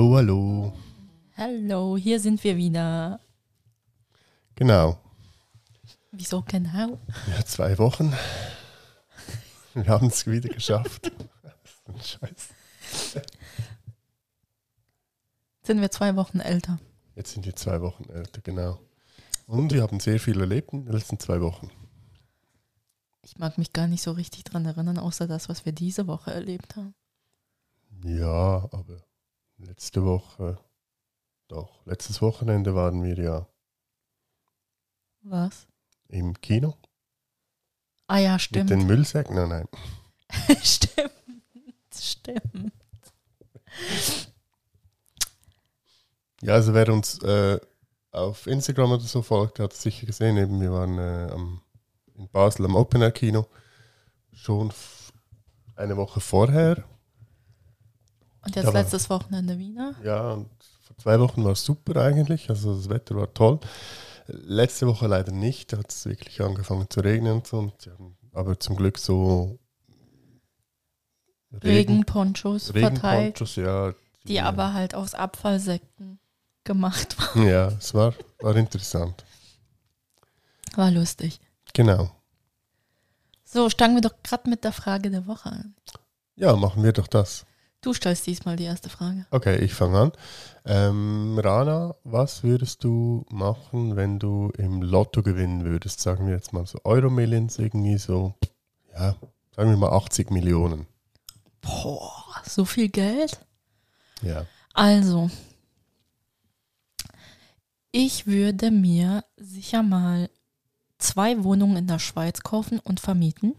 Hallo, hallo. Hallo, hier sind wir wieder. Genau. Wieso genau? Ja, zwei Wochen. Wir haben es wieder geschafft. Das ist ein Scheiß. Sind wir zwei Wochen älter. Jetzt sind wir zwei Wochen älter, genau. Und wir haben sehr viel erlebt in den letzten zwei Wochen. Ich mag mich gar nicht so richtig dran erinnern, außer das, was wir diese Woche erlebt haben. Ja, aber letzte Woche, doch, letztes Wochenende waren wir ja Was? im Kino Ah ja, mit stimmt. den Müllsäcken. Nein, nein. stimmt. Stimmt. Ja, also wer uns äh, auf Instagram oder so folgt, hat es sicher gesehen. Eben, wir waren äh, am, in Basel am Open Air Kino schon eine Woche vorher. Und jetzt Aber- letztes Wochenende Wiener. Ja, und vor zwei Wochen war es super eigentlich. Also das Wetter war toll. Letzte Woche leider nicht. Da hat es wirklich angefangen zu regnen und so. Und haben aber zum Glück so Regenponchos verteilt, Regenponchos, ja. die aber halt aus Abfallsäcken gemacht waren. Ja, es war, war interessant. War lustig. Genau. So, steigen wir doch gerade mit der Frage der Woche an. Ja, machen wir doch das. Du stellst diesmal die erste Frage. Okay, ich fange an. Ähm, Rana, was würdest du machen, wenn du im Lotto gewinnen würdest? Sagen wir jetzt mal so Euro-Millions, irgendwie so, ja, sagen wir mal 80 Millionen. Boah, so viel Geld? Ja. Also, ich würde mir sicher mal zwei Wohnungen in der Schweiz kaufen und vermieten.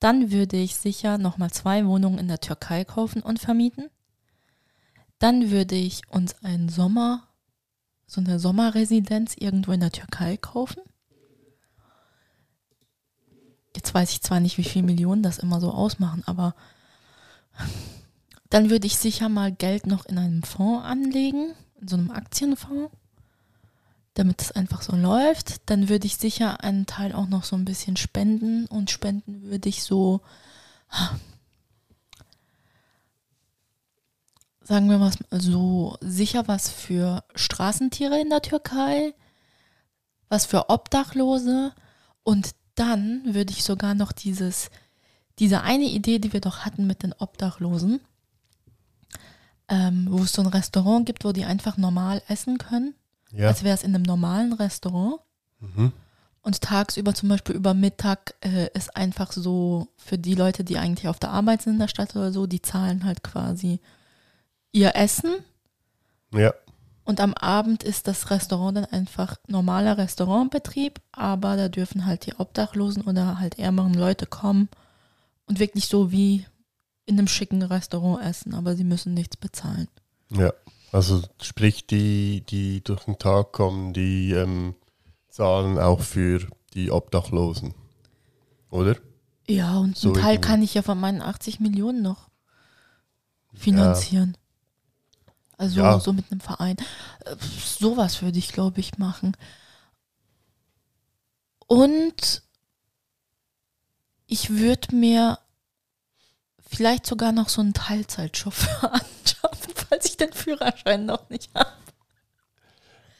Dann würde ich sicher nochmal zwei Wohnungen in der Türkei kaufen und vermieten. Dann würde ich uns einen Sommer, so eine Sommerresidenz irgendwo in der Türkei kaufen. Jetzt weiß ich zwar nicht, wie viele Millionen das immer so ausmachen, aber dann würde ich sicher mal Geld noch in einem Fonds anlegen, in so einem Aktienfonds, damit es einfach so läuft. Dann würde ich sicher einen Teil auch noch so ein bisschen spenden und spenden würde ich so, sagen wir mal so, sicher was für Straßentiere in der Türkei, was für Obdachlose und dann würde ich sogar noch dieses, diese eine Idee, die wir doch hatten mit den Obdachlosen, ähm, wo es so ein Restaurant gibt, wo die einfach normal essen können, Ja. als wäre es in einem normalen Restaurant. Mhm. Und tagsüber, zum Beispiel über Mittag, äh, ist einfach so für die Leute, die eigentlich auf der Arbeit sind in der Stadt oder so, die zahlen halt quasi ihr Essen. Ja. Und am Abend ist das Restaurant dann einfach normaler Restaurantbetrieb, aber da dürfen halt die Obdachlosen oder halt ärmeren Leute kommen und wirklich so wie in einem schicken Restaurant essen, aber sie müssen nichts bezahlen. Ja. Also sprich, die, die durch den Tag kommen, die ähm, zahlen auch für die Obdachlosen. Oder? Ja, und So einen Teil irgendwie. kann ich ja von meinen 80 Millionen noch finanzieren. Also Ja. so mit einem Verein. Äh, Sowas würde ich, glaube ich, machen. Und ich würde mir vielleicht sogar noch so einen Teilzeitchauffeur anschaffen, falls ich den Führerschein noch nicht habe.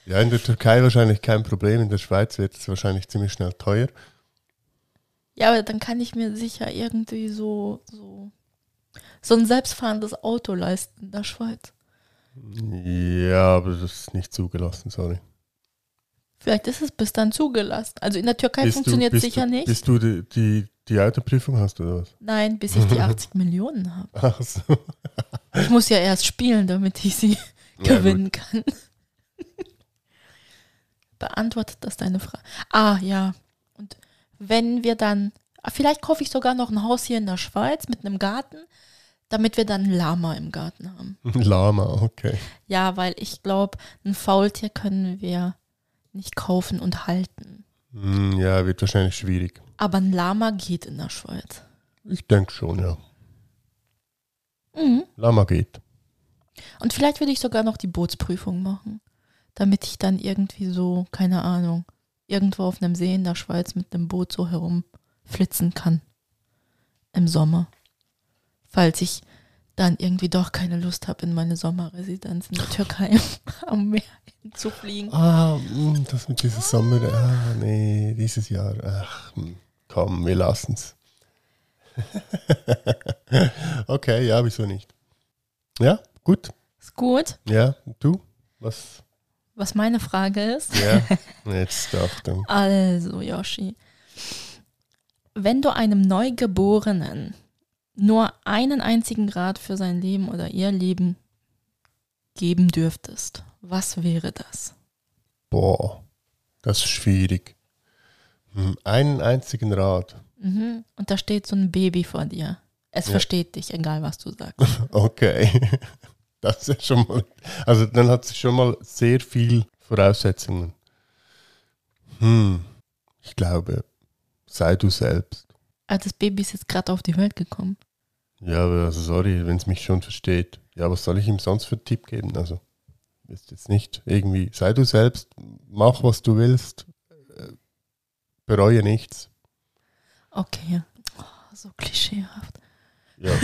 Ja, in der Türkei wahrscheinlich kein Problem. In der Schweiz wird es wahrscheinlich ziemlich schnell teuer. Ja, aber dann kann ich mir sicher irgendwie so, so, so ein selbstfahrendes Auto leisten in der Schweiz. Ja, aber das ist nicht zugelassen, sorry. Vielleicht ist es bis dann zugelassen. Also in der Türkei funktioniert es sicher du, nicht. Bist du die, die, die Autoprüfung hast oder was? Nein, bis ich die 80 Millionen habe. Ach so. Ich muss ja erst spielen, damit ich sie Ja, gewinnen kann. Beantwortet das deine Frage? Ah, ja. Und wenn wir dann Vielleicht kaufe ich sogar noch ein Haus hier in der Schweiz mit einem Garten, damit wir dann ein Lama im Garten haben. Lama, okay. Ja, weil ich glaube, ein Faultier können wir nicht kaufen und halten. Hm, ja, wird wahrscheinlich schwierig. Aber ein Lama geht in der Schweiz. Ich denke schon, ja. Mhm. Lama geht. Und vielleicht würde ich sogar noch die Bootsprüfung machen, damit ich dann irgendwie so, keine Ahnung, irgendwo auf einem See in der Schweiz mit einem Boot so herumflitzen kann. Im Sommer. Falls ich dann irgendwie doch keine Lust habe, in meine Sommerresidenz in der Türkei am Meer zu fliegen. Ah, hm, das mit diesem Sommer. Ah, nee, dieses Jahr. Ach, hm, komm, wir lassen's. okay, ja, wieso nicht? Ja, gut. Ist gut. Ja, du? Was? Was meine Frage ist. Ja, jetzt Achtung. Also, Yoshi. Wenn du einem Neugeborenen nur einen einzigen Rat für sein Leben oder ihr Leben geben dürftest, was wäre das? Boah, das ist schwierig. Hm, Einen einzigen Rat. Mhm. Und da steht so ein Baby vor dir. Es Ja. versteht dich, egal was du sagst. Okay. Das ist schon mal. Also dann hat sie schon mal sehr viel Voraussetzungen. Hm. Ich glaube, sei du selbst. Ah, das Baby ist jetzt gerade auf die Welt gekommen. Ja, aber also sorry, wenn es mich schon versteht. Ja, was soll ich ihm sonst für einen Tipp geben? Also, ist jetzt nicht irgendwie, sei du selbst, mach was du willst, äh, bereue nichts. Okay. Oh, so klischeehaft. Ja.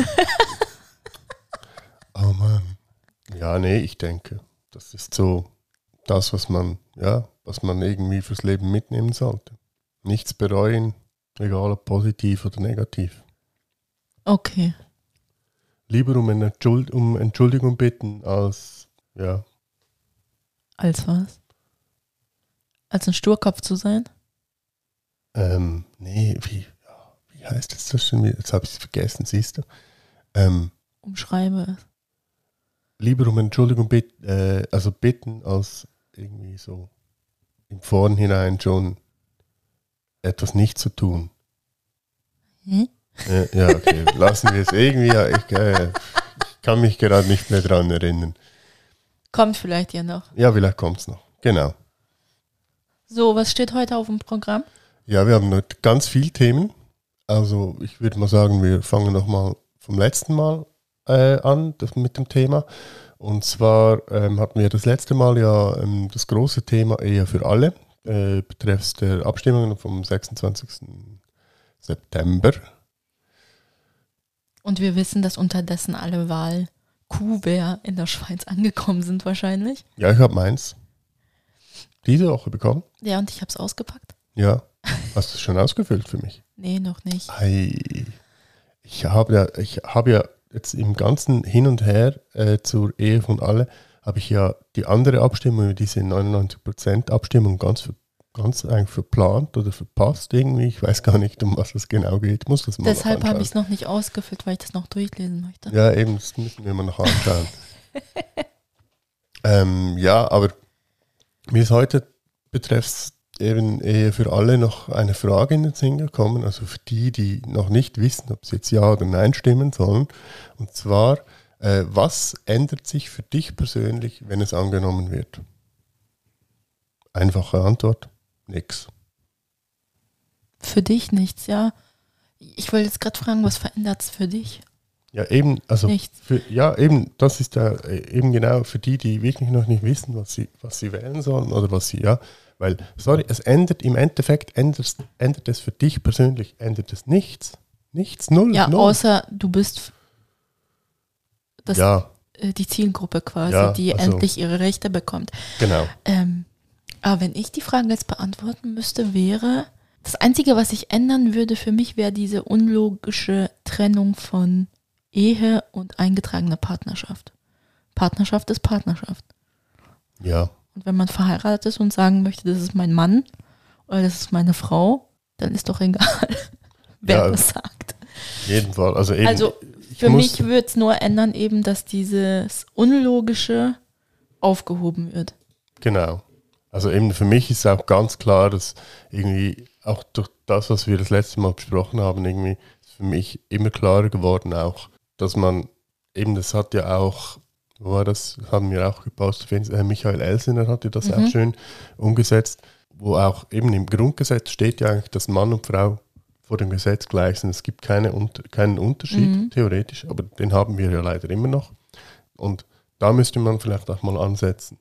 oh Mann. Ja, nee, ich denke, das ist so das, was man, ja, was man irgendwie fürs Leben mitnehmen sollte. Nichts bereuen, egal ob positiv oder negativ. Okay. Lieber um, eine Entschuld um Entschuldigung bitten, als, ja, Als was? Als ein Sturkopf zu sein? ähm, nee, wie, wie heißt das schon wieder? Jetzt habe ich es vergessen, siehst du. Ähm, Umschreibe es. lieber um Entschuldigung bitten, äh, also bitten, als irgendwie so im Vornhinein schon etwas nicht zu tun. Hm? Ja, okay, lassen wir es irgendwie. Ich, äh, ich kann mich gerade nicht mehr dran erinnern. Kommt vielleicht ja noch. Ja, vielleicht kommt es noch. Genau. So, was steht heute auf dem Programm? Ja, wir haben heute ganz viele Themen. Also ich würde mal sagen, wir fangen nochmal vom letzten Mal äh, an das, mit dem Thema. Und zwar ähm, hatten wir das letzte Mal ja ähm, das große Thema Ehe für alle, äh, betreffs der Abstimmungen vom 26. September. Und wir wissen, dass unterdessen alle Wahl-Kuvert in der Schweiz angekommen sind wahrscheinlich. Ja, ich habe meins diese Woche bekommen. Ja, und ich habe es ausgepackt. Ja. Hast du es schon ausgefüllt für mich? Nee, noch nicht. Ei, ich habe ja, ich habe ja jetzt im ganzen Hin und Her äh, zur Ehe von alle, habe ich ja die andere Abstimmung, diese 99% Abstimmung ganz, ganz eigentlich verplant oder verpasst irgendwie. Ich weiß gar nicht, um was es genau geht. Muss das mal Deshalb habe ich es noch nicht ausgefüllt, weil ich das noch durchlesen möchte. Ja, eben, das müssen wir mal noch anschauen. ähm, ja, aber mir ist heute betreffs eben Ehe für alle noch eine Frage in den Sinn gekommen, also für die, die noch nicht wissen, ob sie jetzt Ja oder Nein stimmen sollen. Und zwar, äh, was ändert sich für dich persönlich, wenn es angenommen wird? Einfache Antwort, nix. Für dich nichts, ja. Ich wollte jetzt gerade fragen, was verändert es für dich? Ja, eben, also Nichts. Für, ja, eben, das ist ja eben genau für die, die wirklich noch nicht wissen, was sie, was sie wählen sollen oder was sie, ja, weil, sorry, es ändert im Endeffekt, ändert, ändert es für dich persönlich, ändert es nichts. Nichts, null, Ja, null. außer du bist das, ja, äh, die Zielgruppe quasi, Ja, die also- endlich ihre Rechte bekommt. genau. Ähm, aber wenn ich die Frage jetzt beantworten müsste, wäre, das Einzige, was ich ändern würde für mich, wäre diese unlogische Trennung von Ehe und eingetragener Partnerschaft. Partnerschaft ist Partnerschaft. Ja, Und wenn man verheiratet ist und sagen möchte, das ist mein Mann oder das ist meine Frau, dann ist doch egal, wer Ja, das sagt. jeden Fall. Also eben, Also für mich würde es nur ändern, eben, dass dieses Unlogische aufgehoben wird. Genau. Also eben für mich ist auch ganz klar, dass irgendwie auch durch das, was wir das letzte Mal besprochen haben, irgendwie ist für mich immer klarer geworden auch, dass man eben, das hat ja auch, wo war das, haben wir auch gepostet, Michael Elsiner hatte das Mhm. auch schön umgesetzt, wo auch eben im Grundgesetz steht ja eigentlich, dass Mann und Frau vor dem Gesetz gleich sind. Es gibt keine, keinen Unterschied, Mhm. theoretisch, aber den haben wir ja leider immer noch. Und da müsste man vielleicht auch mal ansetzen.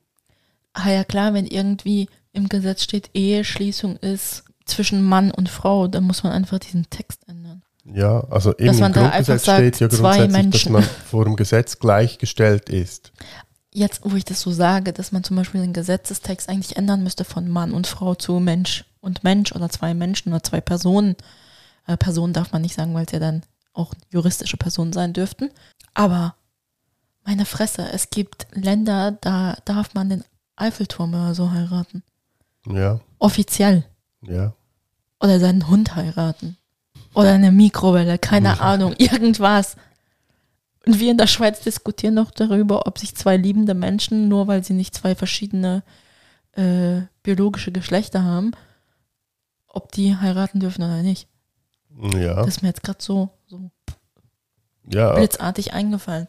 Ah ja klar, wenn irgendwie im Gesetz steht, Eheschließung ist zwischen Mann und Frau, dann muss man einfach diesen Text ändern. Ja, also eben Dass man im da Grundgesetz sagt, steht ja zwei grundsätzlich, dass man vor dem Gesetz gleichgestellt ist. Jetzt, wo ich das so sage, dass man zum Beispiel den Gesetzestext eigentlich ändern müsste von Mann und Frau zu Mensch und Mensch oder zwei Menschen oder zwei Personen. Äh, Personen darf man nicht sagen, weil es ja dann auch juristische Personen sein dürften. Aber meine Fresse, es gibt Länder, da darf man den Eiffelturm oder so heiraten. Ja, Offiziell. ja. Oder seinen Hund heiraten. Oder eine Mikrowelle, keine Ja. Ahnung, irgendwas. Und wir in der Schweiz diskutieren noch darüber, ob sich zwei liebende Menschen, nur weil sie nicht zwei verschiedene äh, biologische Geschlechter haben, ob die heiraten dürfen oder nicht. Ja, Das ist mir jetzt gerade so, so ja. blitzartig eingefallen.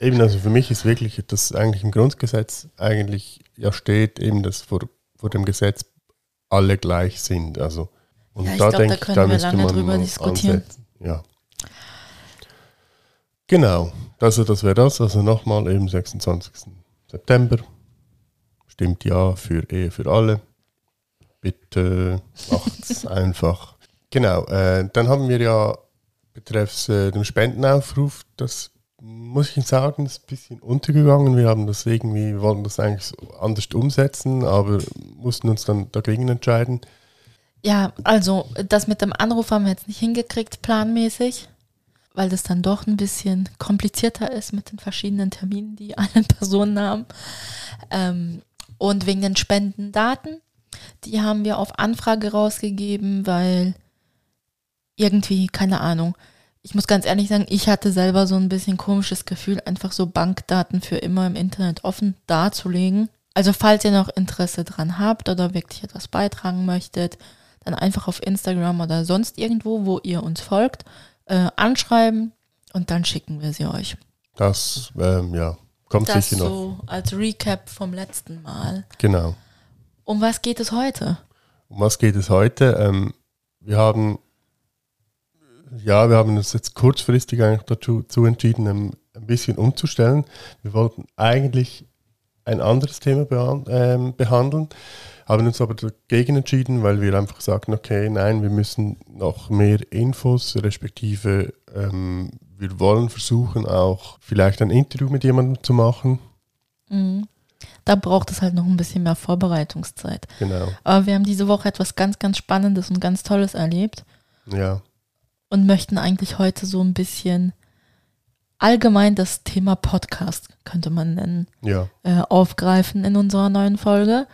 Eben, also für mich ist wirklich, dass eigentlich im Grundgesetz eigentlich ja steht, eben, dass vor, vor dem Gesetz alle gleich sind. Also, und Ja, ich da glaub, da denke ich, können da wir müsste man drüber diskutieren. ansetzen. Ja. Genau, also das wäre das. Also nochmal eben 26. September. Stimmt ja für Ehe für alle. Bitte macht's einfach. Genau, äh, dann haben wir ja betreffs äh, dem Spendenaufruf, das muss ich sagen, ist ein bisschen untergegangen. Wir haben das irgendwie, wollten das eigentlich so anders umsetzen, aber mussten uns dann dagegen entscheiden. Ja, also das mit dem Anruf haben wir jetzt nicht hingekriegt, planmäßig, weil das dann doch ein bisschen komplizierter ist mit den verschiedenen Terminen, die alle Personen haben. Ähm, und wegen den Spendendaten, die haben wir auf Anfrage rausgegeben, weil irgendwie, keine Ahnung, ich muss ganz ehrlich sagen, ich hatte selber so ein bisschen komisches Gefühl, einfach so Bankdaten für immer im Internet offen darzulegen. Also falls ihr noch Interesse dran habt oder wirklich etwas beitragen möchtet, dann einfach auf Instagram oder sonst irgendwo, wo ihr uns folgt, äh, anschreiben und dann schicken wir sie euch. Das, ähm, ja, kommt Das sicher noch. so als Recap vom letzten Mal. Genau. Um was geht es heute? Um was geht es heute? Ähm, wir haben, ja, wir haben uns jetzt kurzfristig eigentlich dazu zu entschieden, ein bisschen umzustellen. Wir wollten eigentlich ein anderes Thema ähm, behandeln, haben uns aber dagegen entschieden, weil wir einfach sagten, okay, nein, wir müssen noch mehr Infos, respektive ähm, wir wollen versuchen auch vielleicht ein Interview mit jemandem zu machen. Mhm. Da braucht es halt noch ein bisschen mehr Vorbereitungszeit. Genau, Aber wir haben diese Woche etwas ganz, ganz Spannendes und ganz Tolles erlebt ja, und möchten eigentlich heute so ein bisschen allgemein das Thema Podcast, könnte man nennen, ja, äh, aufgreifen in unserer neuen Folge.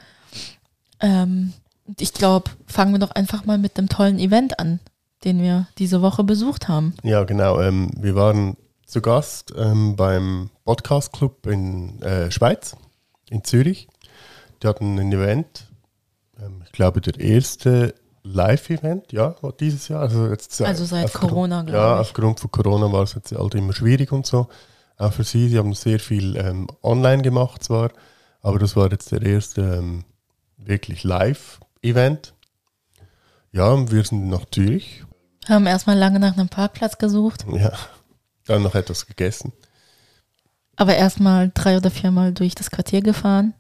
Ähm, und ich glaube, fangen wir doch einfach mal mit dem tollen Event an, den wir diese Woche besucht haben. Ja, genau. Ähm, wir waren zu Gast ähm, beim Podcast Club in äh, Schweiz, in Zürich. Die hatten ein Event, ähm, ich glaube der erste Live-Event, ja, dieses Jahr. Also, jetzt, Also seit Corona, glaube Ja, ich. aufgrund von Corona war es jetzt halt immer schwierig und so. Auch für sie, sie haben sehr viel ähm, online gemacht zwar, aber das war jetzt der erste ähm, wirklich Live-Event. Ja, und wir sind nach Zürich. Haben erstmal lange nach einem Parkplatz gesucht, Ja, dann noch etwas gegessen. aber erstmal drei oder viermal durch das Quartier gefahren,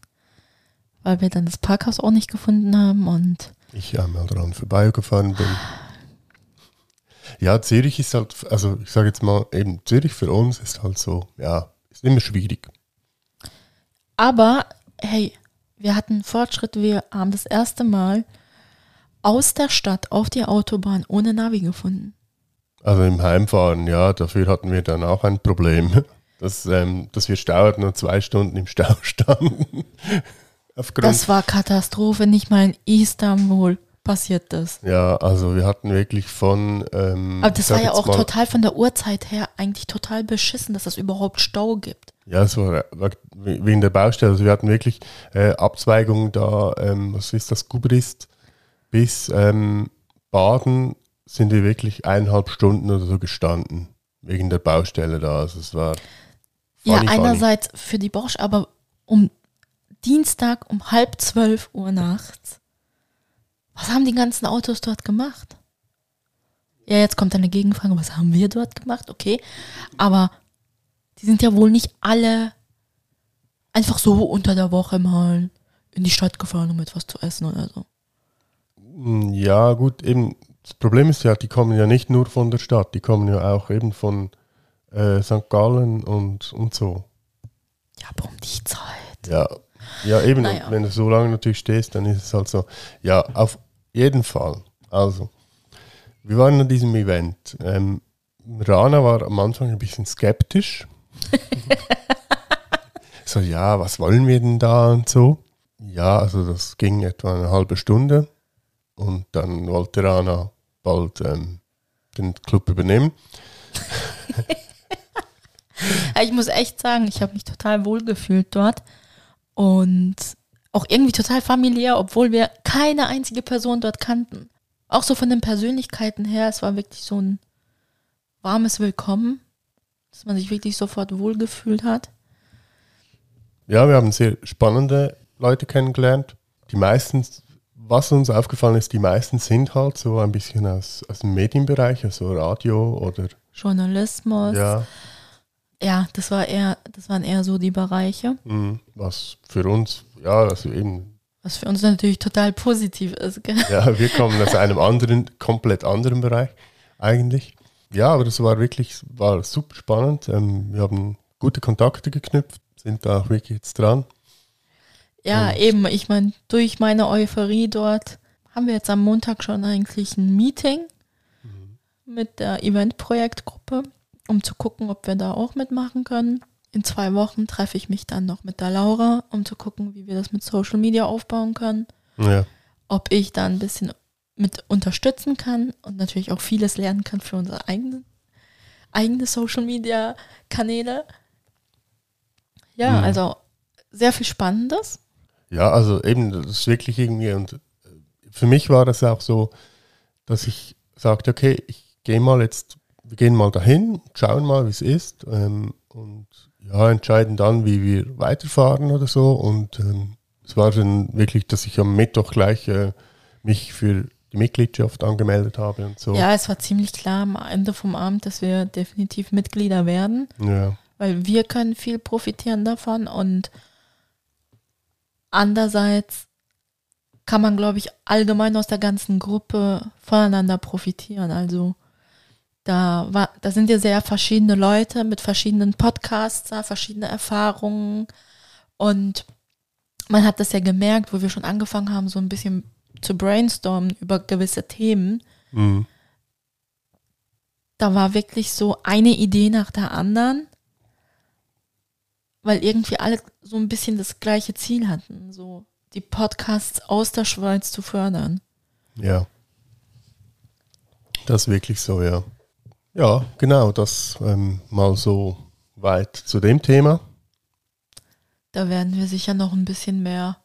weil wir dann das Parkhaus auch nicht gefunden haben und ich einmal dran vorbeigefahren bin. Ja, Zürich ist halt, also ich sage jetzt mal, eben Zürich für uns ist halt so, ja, ist immer schwierig. Aber hey, wir hatten Fortschritt. Wir haben das erste Mal aus der Stadt auf die Autobahn ohne Navi gefunden. Also im Heimfahren, ja, dafür hatten wir dann auch ein Problem, dass, ähm, dass wir Stau hatten und zwei Stunden im Stau standen. Das war Katastrophe. Nicht mal in Istanbul passiert das. ja, also wir hatten wirklich von. Ähm, Aber das war ja auch mal- total von der Uhrzeit her eigentlich total beschissen, dass es überhaupt Stau gibt. Ja, es war, war wegen der Baustelle. Also wir hatten wirklich äh, Abzweigungen da, ähm, was ist das, Gubrist bis ähm, Baden sind wir wirklich eineinhalb Stunden oder so gestanden. Wegen der Baustelle da. Also es war. Ja, funny, funny. einerseits für die Bosch, aber um Dienstag um halb zwölf Uhr nachts. Was haben die ganzen Autos dort gemacht? Ja, jetzt kommt eine Gegenfrage, was haben wir dort gemacht? Okay, aber die sind ja wohl nicht alle einfach so unter der Woche mal in die Stadt gefahren, um etwas zu essen oder so. Mm, Ja, gut, eben. Das Problem ist ja, die kommen ja nicht nur von der Stadt, die kommen ja auch eben von äh, St. Gallen und, und so. Ja, aber um die Zeit. Ja, ja eben, Naja. und wenn du so lange natürlich stehst, dann ist es halt so. Ja, auf jeden Fall. Also, wir waren an diesem Event. Ähm, Rana war am Anfang ein bisschen skeptisch. so, ja, was wollen wir denn da und so? Ja, also das ging etwa eine halbe Stunde und dann wollte Rana bald ähm, den Club übernehmen. Ich muss echt sagen, ich habe mich total wohl gefühlt dort und auch irgendwie total familiär, obwohl wir keine einzige Person dort kannten. Auch so von den Persönlichkeiten her, es war wirklich so ein warmes Willkommen, dass man sich wirklich sofort wohlgefühlt hat. Ja, wir haben sehr spannende Leute kennengelernt. Die meisten, was uns aufgefallen ist, die meisten sind halt so ein bisschen aus, aus dem Medienbereich, also Radio oder Journalismus. Ja. Ja, das war eher, das waren eher so die Bereiche, mh, was für uns, ja, also eben, was für uns natürlich total positiv ist. Gell? ja, wir kommen aus einem anderen, komplett anderen Bereich eigentlich. Ja, aber das war wirklich, war super spannend. Ähm, wir haben gute Kontakte geknüpft, sind da auch wirklich jetzt dran. Ja, Und- eben. Ich meine, durch meine Euphorie dort haben wir jetzt am Montag schon eigentlich ein Meeting mit der Eventprojektgruppe, um zu gucken, ob wir da auch mitmachen können. In zwei Wochen treffe ich mich dann noch mit der Laura, um zu gucken, wie wir das mit Social Media aufbauen können. Ja, Ob ich da ein bisschen mit unterstützen kann und natürlich auch vieles lernen kann für unsere eigenen eigene Social Media Kanäle. Ja, Mhm. also sehr viel Spannendes. Ja, also eben, das ist wirklich irgendwie, und äh, für mich war das auch so, dass ich sagte, okay, ich gehe mal jetzt, wir gehen mal dahin, schauen mal, wie es ist ähm, und ja, entscheiden dann, wie wir weiterfahren oder so. Und ähm, es war dann wirklich, dass ich am Mittwoch gleich äh, mich für die Mitgliedschaft angemeldet habe und so. Ja, es war ziemlich klar am Ende vom Abend, dass wir definitiv Mitglieder werden, ja. weil wir können viel profitieren davon und andererseits kann man, glaube ich, allgemein aus der ganzen Gruppe voneinander profitieren. Also da, war, da sind ja sehr verschiedene Leute mit verschiedenen Podcasts, da, verschiedene Erfahrungen und man hat das ja gemerkt, wo wir schon angefangen haben, so ein bisschen zu brainstormen über gewisse Themen Mhm. da war wirklich so eine Idee nach der anderen, weil irgendwie alle so ein bisschen das gleiche Ziel hatten, so die Podcasts aus der Schweiz zu fördern. Ja. Das ist wirklich so, ja. Ja, genau, das ähm, mal so weit zu dem Thema. Da werden wir sicher noch ein bisschen mehr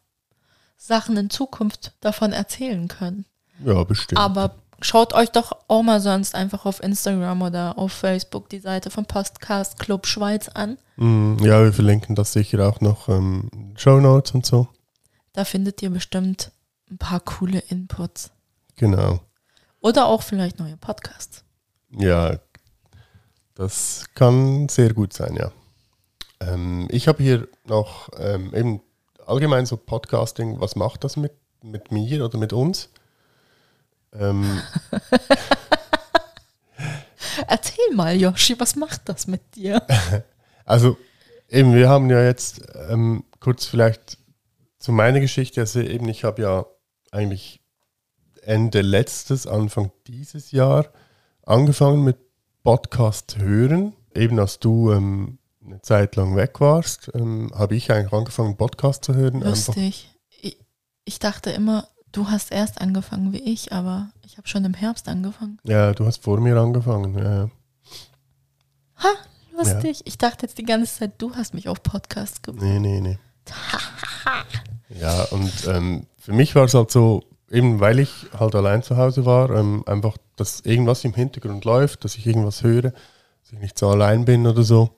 Sachen in Zukunft davon erzählen können. Ja, bestimmt. Aber schaut euch doch auch mal sonst einfach auf Instagram oder auf Facebook die Seite vom Podcast Club Schweiz an. Mm, Ja, wir verlinken das sicher auch noch ähm, Show Notes und so. Da findet ihr bestimmt ein paar coole Inputs. Genau. Oder auch vielleicht neue Podcasts. Ja, das kann sehr gut sein, ja. Ähm, ich habe hier noch ähm, eben allgemein so Podcasting, was macht das mit, mit mir oder mit uns? Ähm, Erzähl mal, Yoshi, was macht das mit dir? Also eben, wir haben ja jetzt ähm, kurz vielleicht zu meiner Geschichte, also eben ich habe ja eigentlich Ende letztes, Anfang dieses Jahr angefangen mit Podcast hören. Eben als du ähm, eine Zeit lang weg warst, ähm, habe ich eigentlich angefangen Podcast zu hören. Lustig. Ich, ich dachte immer, du hast erst angefangen wie ich, aber ich habe schon im Herbst angefangen. ja, du hast vor mir angefangen. Ja, ja. Ha, Lustig. Ich dachte jetzt die ganze Zeit, du hast mich auf Podcast gebracht. Nee, nee, nee. ja, und ähm, für mich war es halt so, eben weil ich halt allein zu Hause war, ähm, einfach, dass irgendwas im Hintergrund läuft, dass ich irgendwas höre, dass ich nicht so allein bin oder so.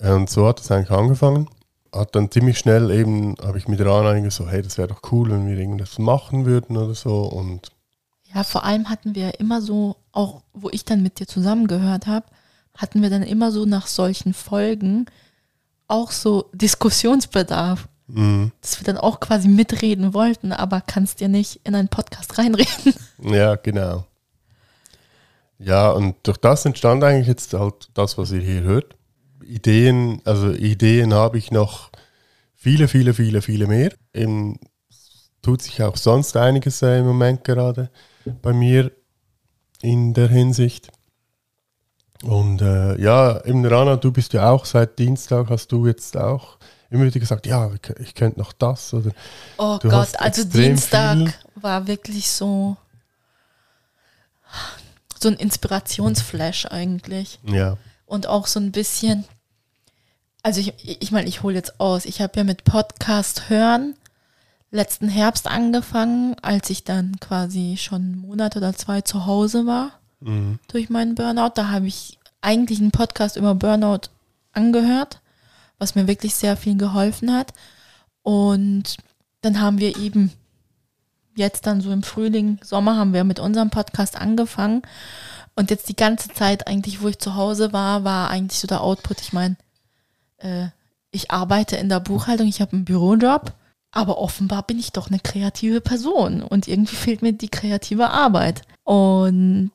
Und so hat es eigentlich angefangen. Hat dann ziemlich schnell eben, habe ich mit Rana eigentlich so, hey, das wäre doch cool, wenn wir irgendwas machen würden oder so. Und ja, vor allem hatten wir immer so, auch wo ich dann mit dir zusammengehört habe, hatten wir dann immer so nach solchen Folgen auch so Diskussionsbedarf. Mhm. Dass wir dann auch quasi mitreden wollten, aber kannst dir nicht in einen Podcast reinreden. ja, genau. Ja, und durch das entstand eigentlich jetzt halt das, was ihr hier hört. Ideen, also Ideen habe ich noch viele, viele, viele, viele mehr. Eben tut sich auch sonst einiges äh, im Moment gerade bei mir in der Hinsicht. Und äh, ja, eben Rana, du bist ja auch seit Dienstag, hast du jetzt auch immer wieder gesagt, ja, ich, könnte noch das oder Oh Gott, also Dienstag viel. war wirklich so, so ein Inspirationsflash eigentlich. ja. Und auch so ein bisschen, also ich meine, ich, mein, ich hole jetzt aus. Ich habe ja mit Podcast hören letzten Herbst angefangen, als ich dann quasi schon einen Monat oder zwei zu Hause war Mhm. durch meinen Burnout. Da habe ich eigentlich einen Podcast über Burnout angehört, was mir wirklich sehr viel geholfen hat. Und dann haben wir eben jetzt dann so im Frühling, Sommer haben wir mit unserem Podcast angefangen. Und jetzt die ganze Zeit eigentlich, wo ich zu Hause war, war eigentlich so der Output. Ich meine, äh, ich arbeite in der Buchhaltung, ich habe einen Bürojob, aber offenbar bin ich doch eine kreative Person und irgendwie fehlt mir die kreative Arbeit. Und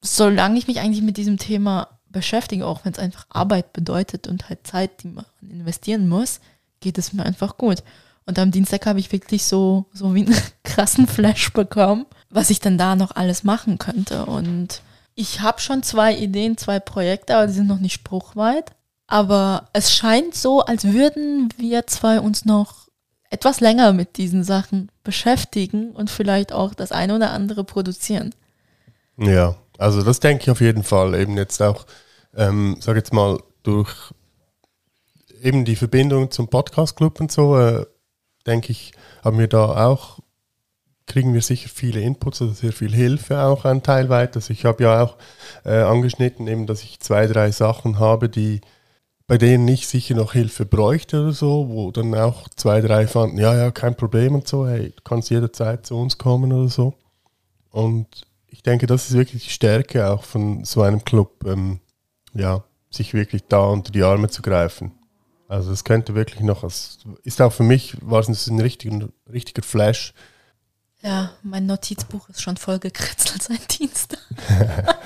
solange ich mich eigentlich mit diesem Thema beschäftige, auch wenn es einfach Arbeit bedeutet und halt Zeit, die man investieren muss, geht es mir einfach gut. Und am Dienstag habe ich wirklich so, so wie einen krassen Flash bekommen, was ich dann da noch alles machen könnte. Und ich habe schon zwei Ideen, zwei Projekte, aber die sind noch nicht spruchweit. Aber es scheint so, als würden wir zwei uns noch etwas länger mit diesen Sachen beschäftigen und vielleicht auch das eine oder andere produzieren. Ja, also das denke ich auf jeden Fall. Eben jetzt auch, ähm, sag jetzt mal, durch eben die Verbindung zum Podcast-Club und so, äh, denke ich, haben wir da auch, kriegen wir sicher viele Inputs oder sehr viel Hilfe auch ein Teil. Also ich habe ja auch äh, angeschnitten, eben, dass ich zwei, drei Sachen habe, die bei denen ich sicher noch Hilfe bräuchte oder so, wo dann auch zwei, drei fanden, ja, ja, kein Problem und so, hey, du kannst jederzeit zu uns kommen oder so. Und ich denke, das ist wirklich die Stärke auch von so einem Club, ähm, ja, sich wirklich da unter die Arme zu greifen. Also es könnte wirklich noch, es ist auch für mich, war es ein richtiger, richtiger Flash. Ja, mein Notizbuch ist schon voll gekritzelt seit Dienstag.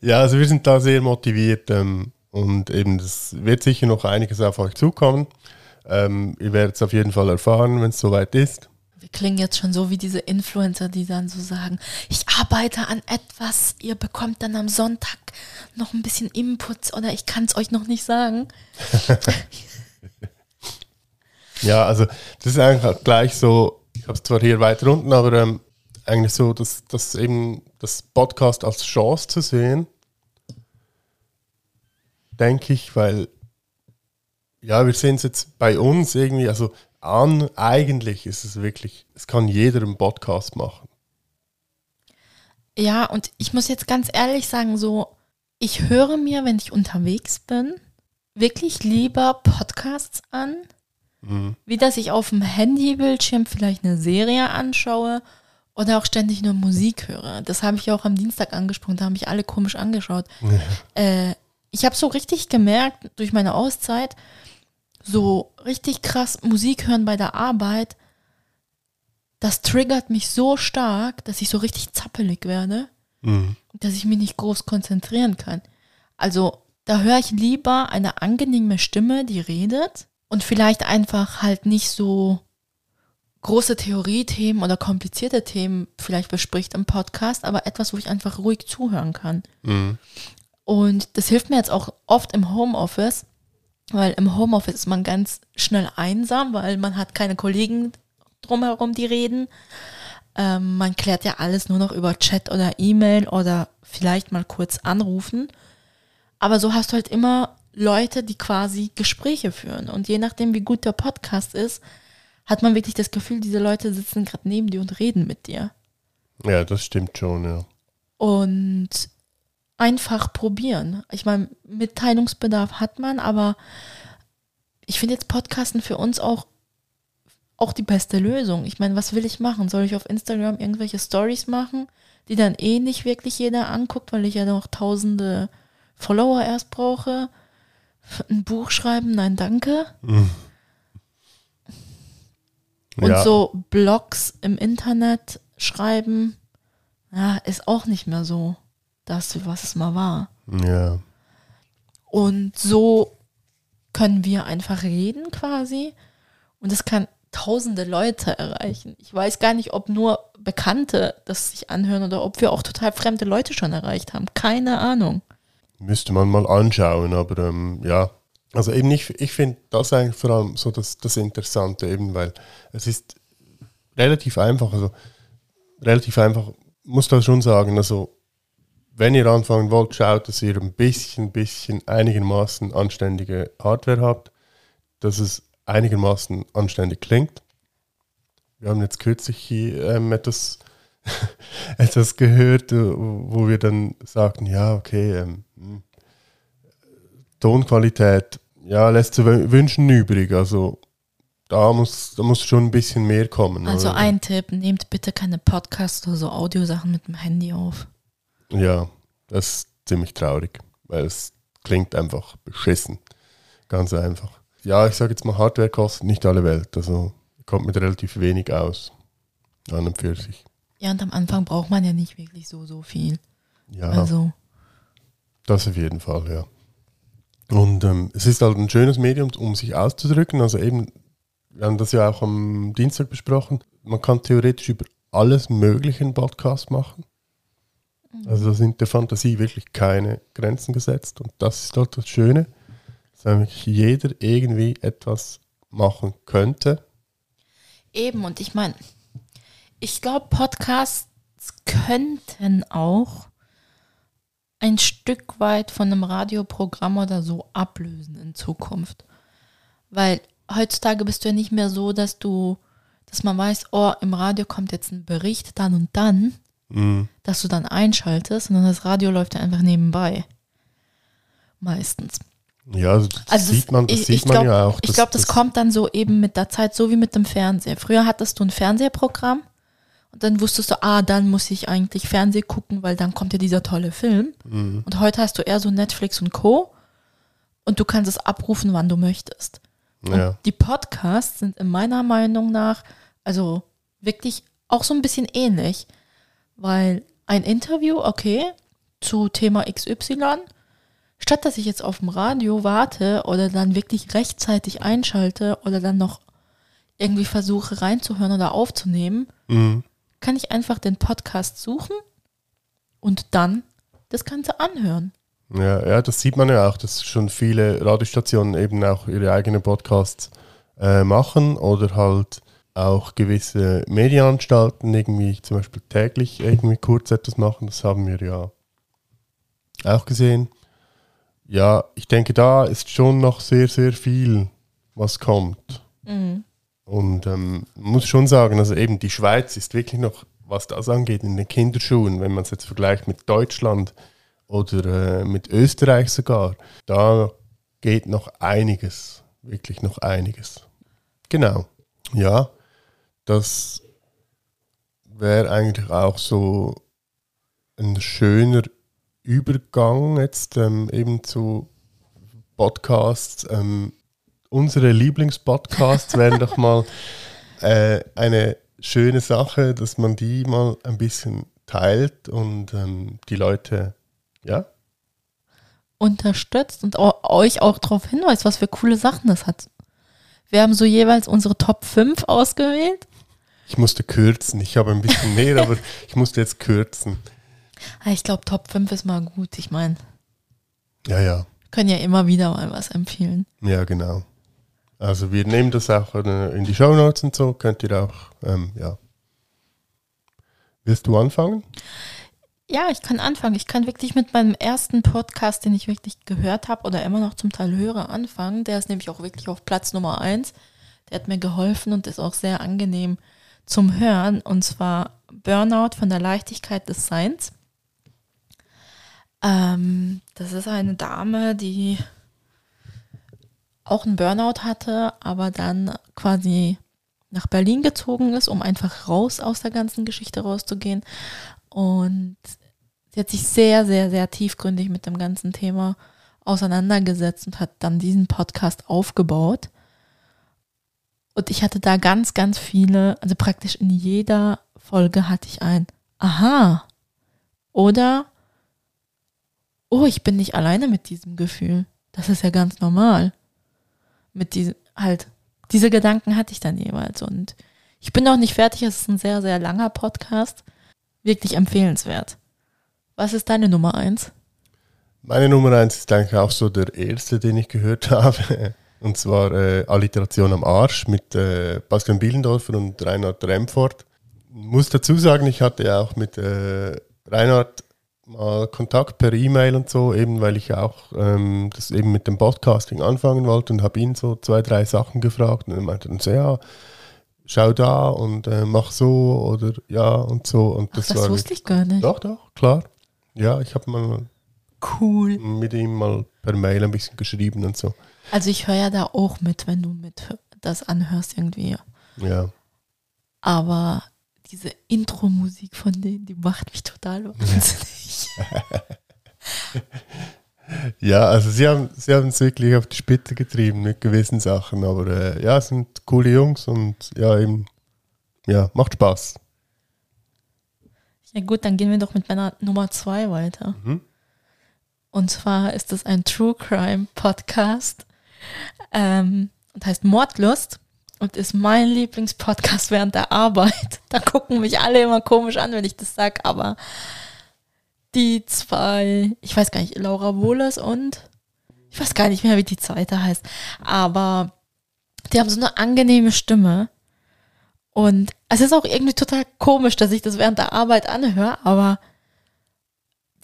Ja, also wir sind da sehr motiviert ähm, und eben das wird sicher noch einiges auf euch zukommen. Ähm, ihr werdet es auf jeden Fall erfahren, wenn es soweit ist. Wir klingen jetzt schon so wie diese Influencer, die dann so sagen, ich arbeite an etwas, ihr bekommt dann am Sonntag noch ein bisschen Input oder ich kann es euch noch nicht sagen. Ja, also das ist eigentlich auch gleich so, ich habe es zwar hier weiter unten, aber ähm, eigentlich so, dass, dass eben das Podcast als Chance zu sehen, denke ich, weil ja, wir sehen es jetzt bei uns irgendwie, also an, eigentlich ist es wirklich, es kann jeder einen Podcast machen. Ja, und ich muss jetzt ganz ehrlich sagen, so, ich höre mir, wenn ich unterwegs bin, wirklich lieber Podcasts an, Mhm. wie dass ich auf dem Handybildschirm vielleicht eine Serie anschaue oder auch ständig nur Musik höre. Das habe ich ja auch am Dienstag angesprochen, da haben mich alle komisch angeschaut. Äh, ich habe so richtig gemerkt durch meine Auszeit, so richtig krass Musik hören bei der Arbeit, das triggert mich so stark, dass ich so richtig zappelig werde, Mhm. dass ich mich nicht groß konzentrieren kann. Also da höre ich lieber eine angenehme Stimme, die redet und vielleicht einfach halt nicht so große Theoriethemen oder komplizierte Themen vielleicht bespricht im Podcast, aber etwas, wo ich einfach ruhig zuhören kann. Mhm. Und das hilft mir jetzt auch oft im Homeoffice, weil im Homeoffice ist man ganz schnell einsam, weil man hat keine Kollegen drumherum, die reden. Ähm, man klärt ja alles nur noch über Chat oder E-Mail oder vielleicht mal kurz anrufen. Aber so hast du halt immer Leute, die quasi Gespräche führen. Und je nachdem, wie gut der Podcast ist, hat man wirklich das Gefühl, diese Leute sitzen gerade neben dir und reden mit dir. Ja, das stimmt schon, ja. Und einfach probieren. Ich meine, Mitteilungsbedarf hat man, aber ich finde jetzt Podcasten für uns auch auch die beste Lösung. Ich meine, was will ich machen? Soll ich auf Instagram irgendwelche Stories machen, die dann eh nicht wirklich jeder anguckt, weil ich ja noch tausende Follower erst brauche? Ein Buch schreiben? Nein, danke. Mhm. Und ja, so Blogs im Internet schreiben, ja, ist auch nicht mehr so das, was es mal war. ja. Und so können wir einfach reden quasi. Und es kann tausende Leute erreichen. Ich weiß gar nicht, ob nur Bekannte das sich anhören oder ob wir auch total fremde Leute schon erreicht haben. Keine Ahnung. Müsste man mal anschauen, aber ähm, ja. Also eben ich, ich finde das eigentlich vor allem so das, das Interessante eben, weil es ist relativ einfach, also relativ einfach, muss da schon sagen, also wenn ihr anfangen wollt, schaut, dass ihr ein bisschen, bisschen einigermaßen anständige Hardware habt, dass es einigermaßen anständig klingt. Wir haben jetzt kürzlich ähm, etwas, etwas gehört, äh, wo wir dann sagten, ja, okay, ähm, hm, Tonqualität, ja, lässt zu wü- wünschen übrig. Also da muss, da muss schon ein bisschen mehr kommen. Also oder? ein Tipp, nehmt bitte keine Podcasts oder so Audiosachen mit dem Handy auf. Ja, das ist ziemlich traurig, weil es klingt einfach beschissen. Ganz einfach. Ja, ich sage jetzt mal, Hardware kostet nicht alle Welt. Also kommt mit relativ wenig aus. An und für sich. Ja, und am Anfang braucht man ja nicht wirklich so, so viel. Ja, Also, das auf jeden Fall, ja. Und ähm, es ist halt ein schönes Medium, um sich auszudrücken. Also eben, wir haben das ja auch am Dienstag besprochen. Man kann theoretisch über alles Mögliche einen Podcast machen. Also da sind der Fantasie wirklich keine Grenzen gesetzt. Und das ist halt das Schöne, dass eigentlich jeder irgendwie etwas machen könnte. eben, und ich meine, ich glaube, Podcasts könnten auch ein Stück weit von einem Radioprogramm oder so ablösen in Zukunft. Weil heutzutage bist du ja nicht mehr so, dass du, dass man weiß, oh, im Radio kommt jetzt ein Bericht dann und dann, Mhm. dass du dann einschaltest, sondern das Radio läuft ja einfach nebenbei. Meistens. Ja, das Also sieht man, das ich, sieht ich man glaub, ja auch. Ich glaube, das, kommt dann so eben mit der Zeit, so wie mit dem Fernseher. Früher hattest du ein Fernsehprogramm und dann wusstest du, ah, dann muss ich eigentlich Fernseh gucken, weil dann kommt ja dieser tolle Film. Mhm. Und heute hast du eher so Netflix und Co. Und du kannst es abrufen, wann du möchtest. Ja. die Podcasts sind in meiner Meinung nach, also wirklich auch so ein bisschen ähnlich, weil ein Interview, okay, zu Thema XY, statt dass ich jetzt auf dem Radio warte oder dann wirklich rechtzeitig einschalte oder dann noch irgendwie versuche reinzuhören oder aufzunehmen, Mhm. kann ich einfach den Podcast suchen und dann das Ganze anhören. Ja, ja, das sieht man ja auch, dass schon viele Radiostationen eben auch ihre eigenen Podcasts äh, machen oder halt auch gewisse Medienanstalten irgendwie zum Beispiel täglich irgendwie kurz etwas machen. Das haben wir ja auch gesehen. Ja, ich denke, da ist schon noch sehr, sehr viel, was kommt. Und ähm, man muss schon sagen, also eben die Schweiz ist wirklich noch, was das angeht, in den Kinderschuhen, wenn man es jetzt vergleicht mit Deutschland oder äh, mit Österreich sogar, da geht noch einiges, wirklich noch einiges. Genau, ja, das wäre eigentlich auch so ein schöner Übergang jetzt ähm, eben zu Podcasts. Ähm, unsere Lieblingspodcasts wären doch mal äh, eine schöne Sache, dass man die mal ein bisschen teilt und ähm, die Leute, ja, Unterstützt und euch auch darauf hinweist, was für coole Sachen das hat. Wir haben so jeweils unsere Top 5 ausgewählt. Ich musste kürzen. Ich habe ein bisschen mehr, aber ich musste jetzt kürzen. Ah, Ich glaube, Top 5 ist mal gut. Ich meine, Ja, ja, können ja immer wieder mal was empfehlen. ja, genau. Also wir nehmen das auch in die Shownotes und so, könnt ihr auch, ähm, ja, Willst du anfangen? Ja, ich kann anfangen. Ich kann wirklich mit meinem ersten Podcast, den ich wirklich gehört habe oder immer noch zum Teil höre, anfangen. Der ist nämlich auch wirklich auf Platz Nummer eins. Der hat mir geholfen und ist auch sehr angenehm zum Hören. Und zwar Burnout von der Leichtigkeit des Seins. Ähm, das ist eine Dame, die auch einen Burnout hatte, aber dann quasi nach Berlin gezogen ist, um einfach raus aus der ganzen Geschichte rauszugehen. Und sie hat sich sehr, sehr, sehr tiefgründig mit dem ganzen Thema auseinandergesetzt und hat dann diesen Podcast aufgebaut. Und ich hatte da ganz, ganz viele, also praktisch in jeder Folge hatte ich ein Aha. Oder Oh, ich bin nicht alleine mit diesem Gefühl. Das ist ja ganz normal. Mit diesem, halt, diese Gedanken hatte ich dann jeweils. Und ich bin noch nicht fertig. Es ist ein sehr, sehr langer Podcast. Wirklich empfehlenswert. Was ist deine Nummer eins? Meine Nummer eins ist eigentlich auch so der erste, den ich gehört habe. Und zwar äh, Alliteration am Arsch mit äh, Bastian Bielendorfer und Reinhard Remford. Muss dazu sagen, ich hatte ja auch mit äh, Reinhard mal Kontakt per E-Mail und so, eben weil ich auch ähm, das eben mit dem Podcasting anfangen wollte und habe ihn so zwei, drei Sachen gefragt und er meinte dann so, ja, schau da und äh, mach so oder ja und so. Und das, Ach, das war wusste ich gar nicht. Doch, doch, klar. Ja, ich habe mal cool. mit ihm mal per Mail ein bisschen geschrieben und so. Also ich höre ja da auch mit, wenn du mit das anhörst irgendwie. Ja. Aber diese Intro-Musik von denen, die macht mich total wahnsinnig. ja, also sie haben sie haben es wirklich auf die Spitze getrieben mit gewissen Sachen, aber äh, ja, sind coole Jungs und ja, eben, ja, macht Spaß. Ja gut, dann gehen wir doch mit meiner Nummer zwei weiter. Mhm. Und zwar ist das ein True Crime Podcast ähm, und heißt Mordlust und ist mein Lieblingspodcast während der Arbeit. Da gucken mich alle immer komisch an, wenn ich das sage, aber die zwei, ich weiß gar nicht, Laura Wohlers und ich weiß gar nicht mehr, wie die zweite heißt, aber die haben so eine angenehme Stimme. Und es ist auch irgendwie total komisch, dass ich das während der Arbeit anhöre, aber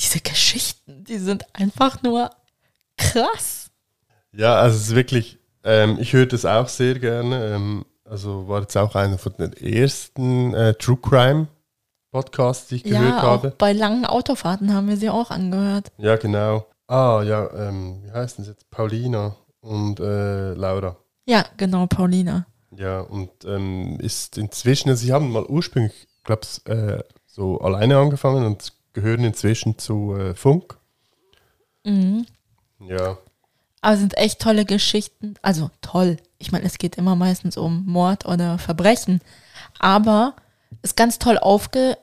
diese Geschichten, die sind einfach nur krass. Ja, also es ist wirklich, ähm, ich höre das auch sehr gerne. Ähm, also war jetzt auch einer von den ersten äh, True Crime Podcasts, die ich ja, gehört habe. Bei langen Autofahrten haben wir sie auch angehört. Ja, genau. Ah, ja, ähm, wie heißt das jetzt? Paulina und äh, Laura. Ja, genau, Paulina. Ja, und ähm, ist inzwischen, also sie haben mal ursprünglich, glaube ich, äh, so alleine angefangen und gehören inzwischen zu äh, Funk. Mhm. Ja. Aber sind echt tolle Geschichten. Also toll. Ich meine, es geht immer meistens um Mord oder Verbrechen. Aber ist ganz toll aufge,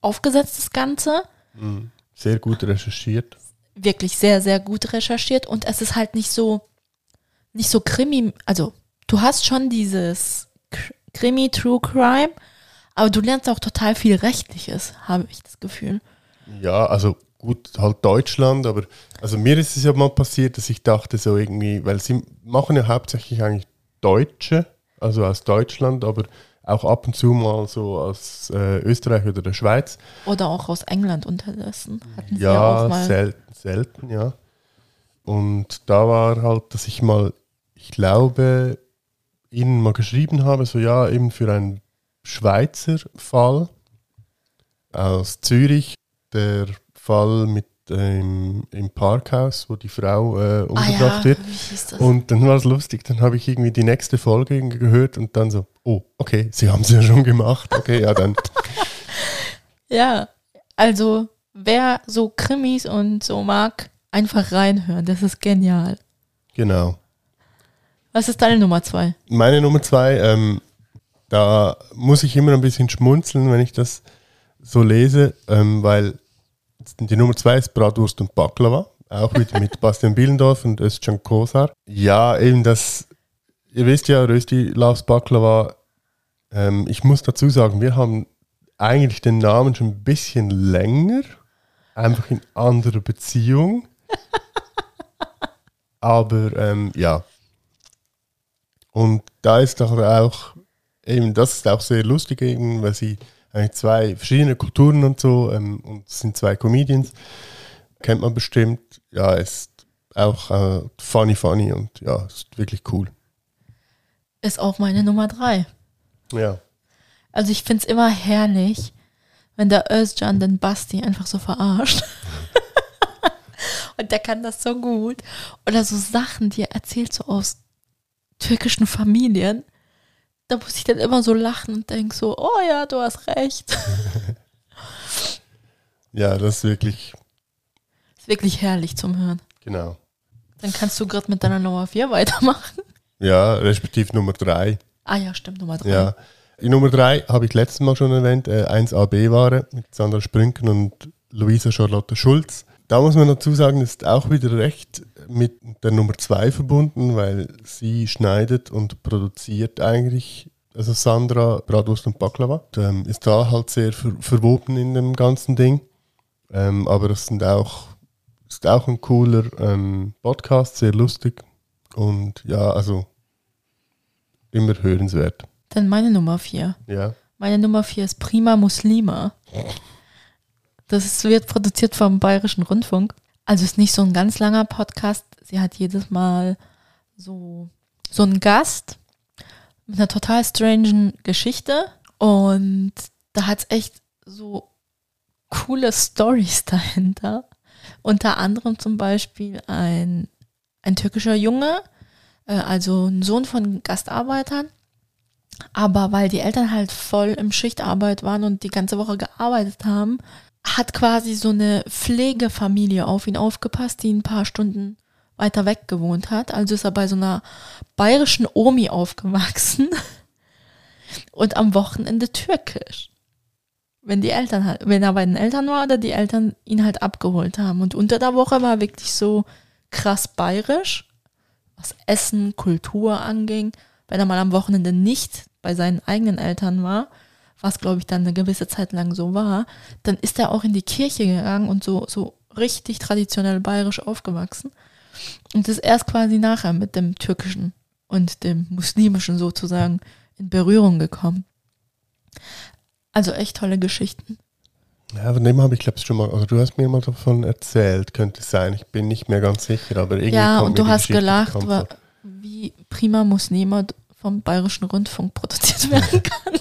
aufgesetzt, das Ganze. Mhm. Sehr gut recherchiert. Wirklich sehr, sehr gut recherchiert. Und es ist halt nicht so, nicht so Krimi. Also, du hast schon dieses Krimi, True Crime, aber du lernst auch total viel Rechtliches, habe ich das Gefühl. Ja, also gut, halt Deutschland, aber also mir ist es ja mal passiert, dass ich dachte so irgendwie, weil sie machen ja hauptsächlich eigentlich Deutsche, also aus Deutschland, aber auch ab und zu mal so aus äh, Österreich oder der Schweiz. Oder auch aus England unterdessen. Hatten sie ja, ja auch mal. Selten, selten, ja. Und da war halt, dass ich mal, ich glaube, ihnen mal geschrieben habe, so ja, eben für einen Schweizer Fall aus Zürich, der Fall mit ähm, im Parkhaus, wo die Frau äh, umgebracht ah, ja. wird. Und dann war es lustig, dann habe ich irgendwie die nächste Folge gehört und dann so, oh, okay, sie haben es ja schon gemacht. Okay, ja, dann. ja, also wer so Krimis und so mag, einfach reinhören, das ist genial. Genau. Was ist deine Nummer zwei? Meine Nummer zwei, ähm, da muss ich immer ein bisschen schmunzeln, wenn ich das so lese, ähm, weil die Nummer zwei ist Bratwurst und Baklava, auch mit, mit Bastian Bielendorf und Özcan Kosar. Ja, eben das, ihr wisst ja, Rösti loves Baklava. Ähm, ich muss dazu sagen, wir haben eigentlich den Namen schon ein bisschen länger, einfach in anderer Beziehung. Aber ähm, ja. Und da ist doch auch, eben, das ist auch sehr lustig, eben, weil sie eigentlich zwei verschiedene Kulturen und so. Ähm, und es sind zwei Comedians. Kennt man bestimmt. Ja, ist auch äh, funny, funny und ja, ist wirklich cool. Ist auch meine Nummer drei. Ja. Also ich finde es immer herrlich, wenn der Özcan den Basti einfach so verarscht. und der kann das so gut. Oder so Sachen, die er erzählt, so aus türkischen Familien. Da muss ich dann immer so lachen und denke so, oh ja, du hast recht. ja, das ist wirklich. Ist wirklich herrlich zum Hören. Genau. Dann kannst du gerade mit deiner Nummer 4 weitermachen. Ja, respektive Nummer 3. Ah ja, stimmt, Nummer 3. Ja. Die Nummer 3 habe ich letztes Mal schon erwähnt, äh, 1AB-Ware mit Sandra Sprünken und Luisa Charlotte Schulz. Da muss man dazu sagen, ist auch wieder recht mit der Nummer 2 verbunden, weil sie schneidet und produziert eigentlich, also Sandra, Bratwurst und Baklava. Und, ähm, ist da halt sehr ver verwoben in dem ganzen Ding. Ähm, aber es sind auch, ist auch ein cooler ähm, Podcast, sehr lustig. Und ja, also immer hörenswert. Dann meine Nummer 4. Ja. Meine Nummer 4 ist Prima Muslima. Das wird produziert vom Bayerischen Rundfunk. Also ist nicht so ein ganz langer Podcast. Sie hat jedes Mal so, so einen Gast mit einer total strangen Geschichte. Und da hat es echt so coole Stories dahinter. Unter anderem zum Beispiel ein, ein türkischer Junge, äh, also ein Sohn von Gastarbeitern. Aber weil die Eltern halt voll im Schichtarbeit waren und die ganze Woche gearbeitet haben, hat quasi so eine Pflegefamilie auf ihn aufgepasst, die ein paar Stunden weiter weg gewohnt hat. Also ist er bei so einer bayerischen Omi aufgewachsen und am Wochenende türkisch. Wenn die Eltern halt, wenn er bei den Eltern war oder die Eltern ihn halt abgeholt haben. Und unter der Woche war wirklich so krass bayerisch, was Essen, Kultur anging. Wenn er mal am Wochenende nicht bei seinen eigenen Eltern war, was glaube ich dann eine gewisse Zeit lang so war, dann ist er auch in die Kirche gegangen und so, so richtig traditionell bayerisch aufgewachsen. Und ist erst quasi nachher mit dem türkischen und dem muslimischen sozusagen in Berührung gekommen. Also echt tolle Geschichten. Ja, von dem habe ich glaube ich schon mal, also du hast mir mal davon erzählt, könnte es sein. Ich bin nicht mehr ganz sicher, aber irgendwie. Ja, und du hast gelacht, bekannt wa- vor. wie prima Muslima vom Bayerischen Rundfunk produziert werden kann.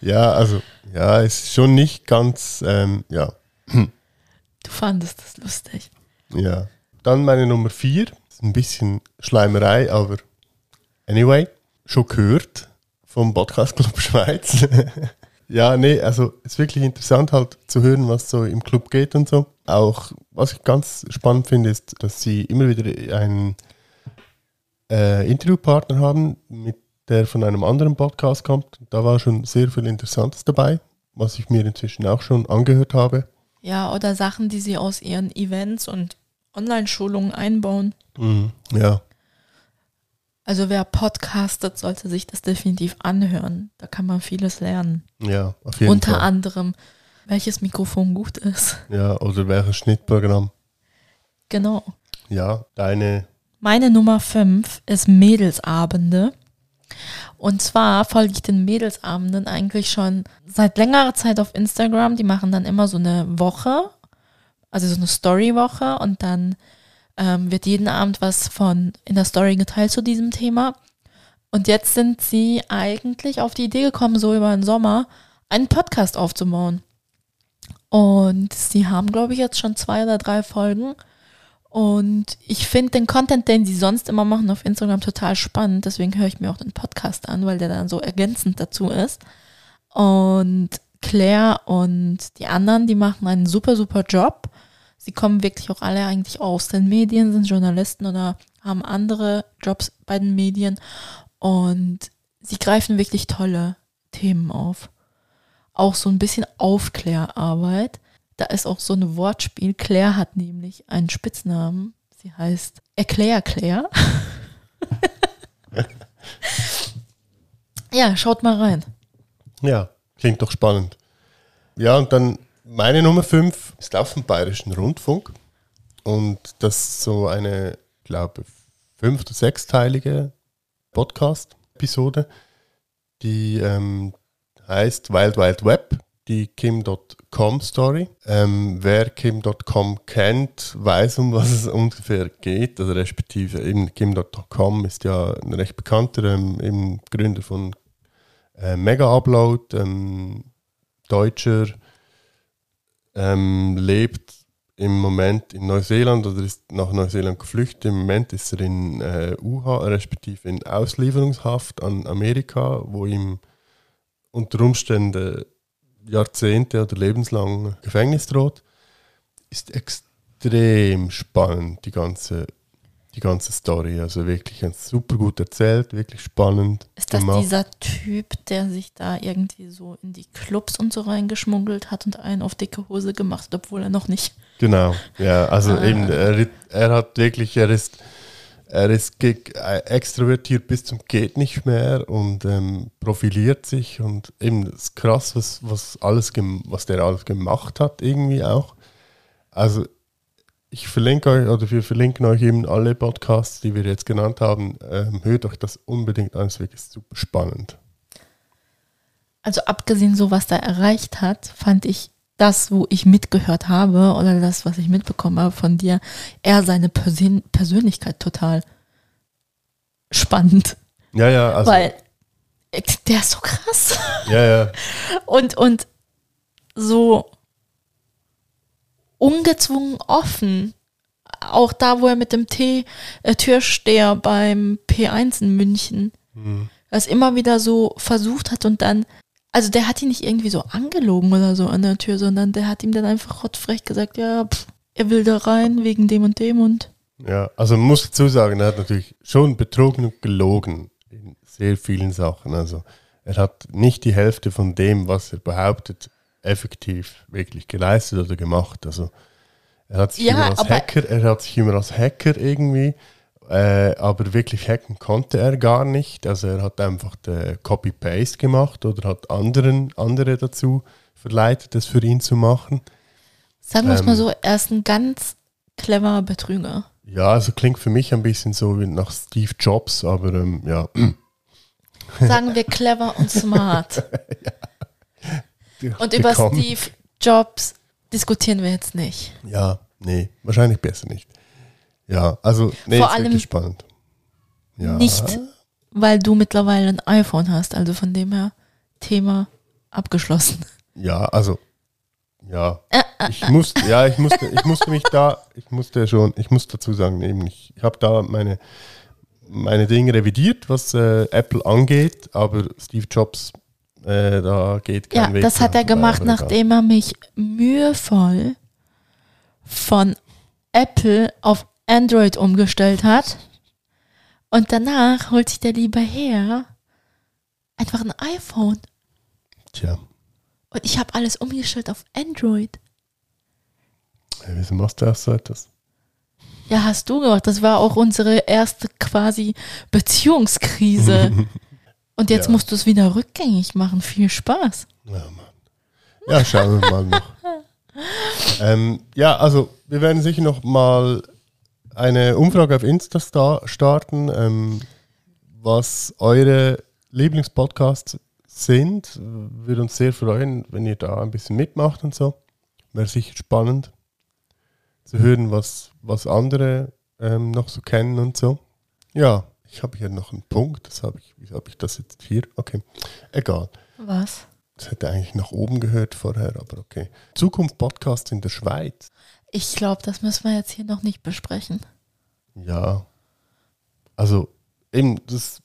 Ja, also, ja, es ist schon nicht ganz, ähm, ja, Du fandest das lustig. ja. Dann meine Nummer vier, ist ein bisschen Schleimerei, aber anyway, schon gehört vom Podcast Club Schweiz. ja, nee, also es ist wirklich interessant halt zu hören, was so im Club geht und so. Auch, was ich ganz spannend finde, ist, dass sie immer wieder einen äh, Interviewpartner haben, mit der von einem anderen Podcast kommt. Da war schon sehr viel Interessantes dabei, was ich mir inzwischen auch schon angehört habe. Ja, oder Sachen, die sie aus ihren Events und Online-Schulungen einbauen. Mhm. Ja, Also wer podcastet, sollte sich das definitiv anhören. Da kann man vieles lernen. ja, auf jeden Unter Fall. anderem, welches Mikrofon gut ist. Ja, oder welches Schnittprogramm. Genau. Ja, deine, Meine Nummer 5 ist Mädelsabende. Und zwar folge ich den Mädelsabenden eigentlich schon seit längerer Zeit auf Instagram. Die machen dann immer so eine Woche, also so eine Story-Woche und dann ähm, wird jeden Abend was von in der Story geteilt zu diesem Thema. Und jetzt sind sie eigentlich auf die Idee gekommen, so über den Sommer einen Podcast aufzubauen. Und sie haben, glaube ich, jetzt schon zwei oder drei Folgen. Und ich finde den Content, den sie sonst immer machen auf Instagram, total spannend. Deswegen höre ich mir auch den Podcast an, weil der dann so ergänzend dazu ist. Und Claire und die anderen, die machen einen super, super Job. Sie kommen wirklich auch alle eigentlich aus den Medien, sind Journalisten oder haben andere Jobs bei den Medien. Und sie greifen wirklich tolle Themen auf. Auch so ein bisschen Aufklärarbeit. Da ist auch so ein Wortspiel. Claire hat nämlich einen Spitznamen. Sie heißt Erklär Claire. ja, schaut mal rein. ja, klingt doch spannend. Ja, und dann meine Nummer 5 ist auf dem Bayerischen Rundfunk. Und das ist so eine, ich glaube, fünf- oder sechsteilige Podcast-Episode. Die ähm, heißt Wild Wild Web, die Kim.com Story. Ähm, wer Kim.com kennt, weiß, um was es ungefähr geht. Also respektive eben Kim.com ist ja ein recht bekannter ähm, Gründer von äh, Mega Upload, ähm, Deutscher, ähm, lebt im Moment in Neuseeland oder ist nach Neuseeland geflüchtet. Im Moment ist er in äh, UH, respektive in Auslieferungshaft an Amerika, wo ihm unter Umständen Jahrzehnte oder lebenslang Gefängnis droht. Ist extrem spannend, die ganze, die ganze Story. Also wirklich super gut erzählt, wirklich spannend. Ist das gemacht. dieser Typ, der sich da irgendwie so in die Clubs und so reingeschmuggelt hat und einen auf dicke Hose gemacht hat, obwohl er noch nicht Genau, ja, also ah. eben, er, er, hat wirklich, er ist, er ist extrovertiert bis zum geht nicht mehr und ähm, profiliert sich und eben das krass, was, was, alles was der alles gemacht hat, irgendwie auch. Also ich verlinke euch oder wir verlinken euch eben alle Podcasts, die wir jetzt genannt haben. Ähm, hört euch das unbedingt an, es ist wirklich super spannend. Also abgesehen so, was er erreicht hat, fand ich das, wo ich mitgehört habe oder das, was ich mitbekommen habe von dir, eher seine Persön Persönlichkeit total spannend. Ja, ja, also. Weil der ist so krass. Ja, ja. Und, und so ungezwungen offen. Auch da, wo er mit dem T-Türsteher beim P1 in München mhm. das immer wieder so versucht hat und dann also der hat ihn nicht irgendwie so angelogen oder so an der Tür, sondern der hat ihm dann einfach rottfrech gesagt, ja, pff, er will da rein wegen dem und dem und. Ja, also man muss dazu sagen, er hat natürlich schon betrogen und gelogen in sehr vielen Sachen. Also er hat nicht die Hälfte von dem, was er behauptet, effektiv wirklich geleistet oder gemacht. Also er hat sich ja, immer als Hacker, er hat sich immer als Hacker irgendwie äh, aber wirklich hacken konnte er gar nicht. Also er hat einfach Copy-Paste gemacht oder hat anderen, andere dazu verleitet, das für ihn zu machen. Sagen wir es ähm, mal so, er ist ein ganz cleverer Betrüger. Ja, also klingt für mich ein bisschen so wie nach Steve Jobs, aber ähm, ja. Sagen wir clever und smart. ja. Und über Steve Jobs diskutieren wir jetzt nicht. Ja, nee, wahrscheinlich besser nicht. Ja, also nee, Vor allem spannend. Ja. Nicht, weil du mittlerweile ein iPhone hast, also von dem her Thema abgeschlossen. Ja, also ja, äh, äh, ich musste, ja, ich musste, ich musste mich da, ich musste schon, ich muss dazu sagen, eben ich, ich habe da meine meine Dinge revidiert, was äh, Apple angeht, aber Steve Jobs, äh, da geht kein ja, Weg. Das hat er gemacht, nachdem er mich mühevoll von Apple auf Android umgestellt hat. Und danach holt sich der liebe Herr einfach ein iPhone. Tja. Und ich habe alles umgestellt auf Android. Ja, wieso machst du so etwas? Ja, hast du gemacht. Das war auch unsere erste quasi Beziehungskrise. Und jetzt ja. musst du es wieder rückgängig machen. Viel Spaß. Ja, Mann. Ja, schauen wir mal noch. ähm, ja, also wir werden sicher noch mal eine Umfrage auf Insta starten, ähm, was eure Lieblingspodcasts sind. Würde uns sehr freuen, wenn ihr da ein bisschen mitmacht und so. Wäre sicher spannend zu hören, was, was andere ähm, noch so kennen und so. Ja, ich habe hier noch einen Punkt. Das habe ich, wie habe ich das jetzt hier? Okay, egal. Was? Das hätte eigentlich nach oben gehört vorher, aber okay. Zukunft Podcast in der Schweiz. Ich glaube, das müssen wir jetzt hier noch nicht besprechen. Ja. Also, eben, das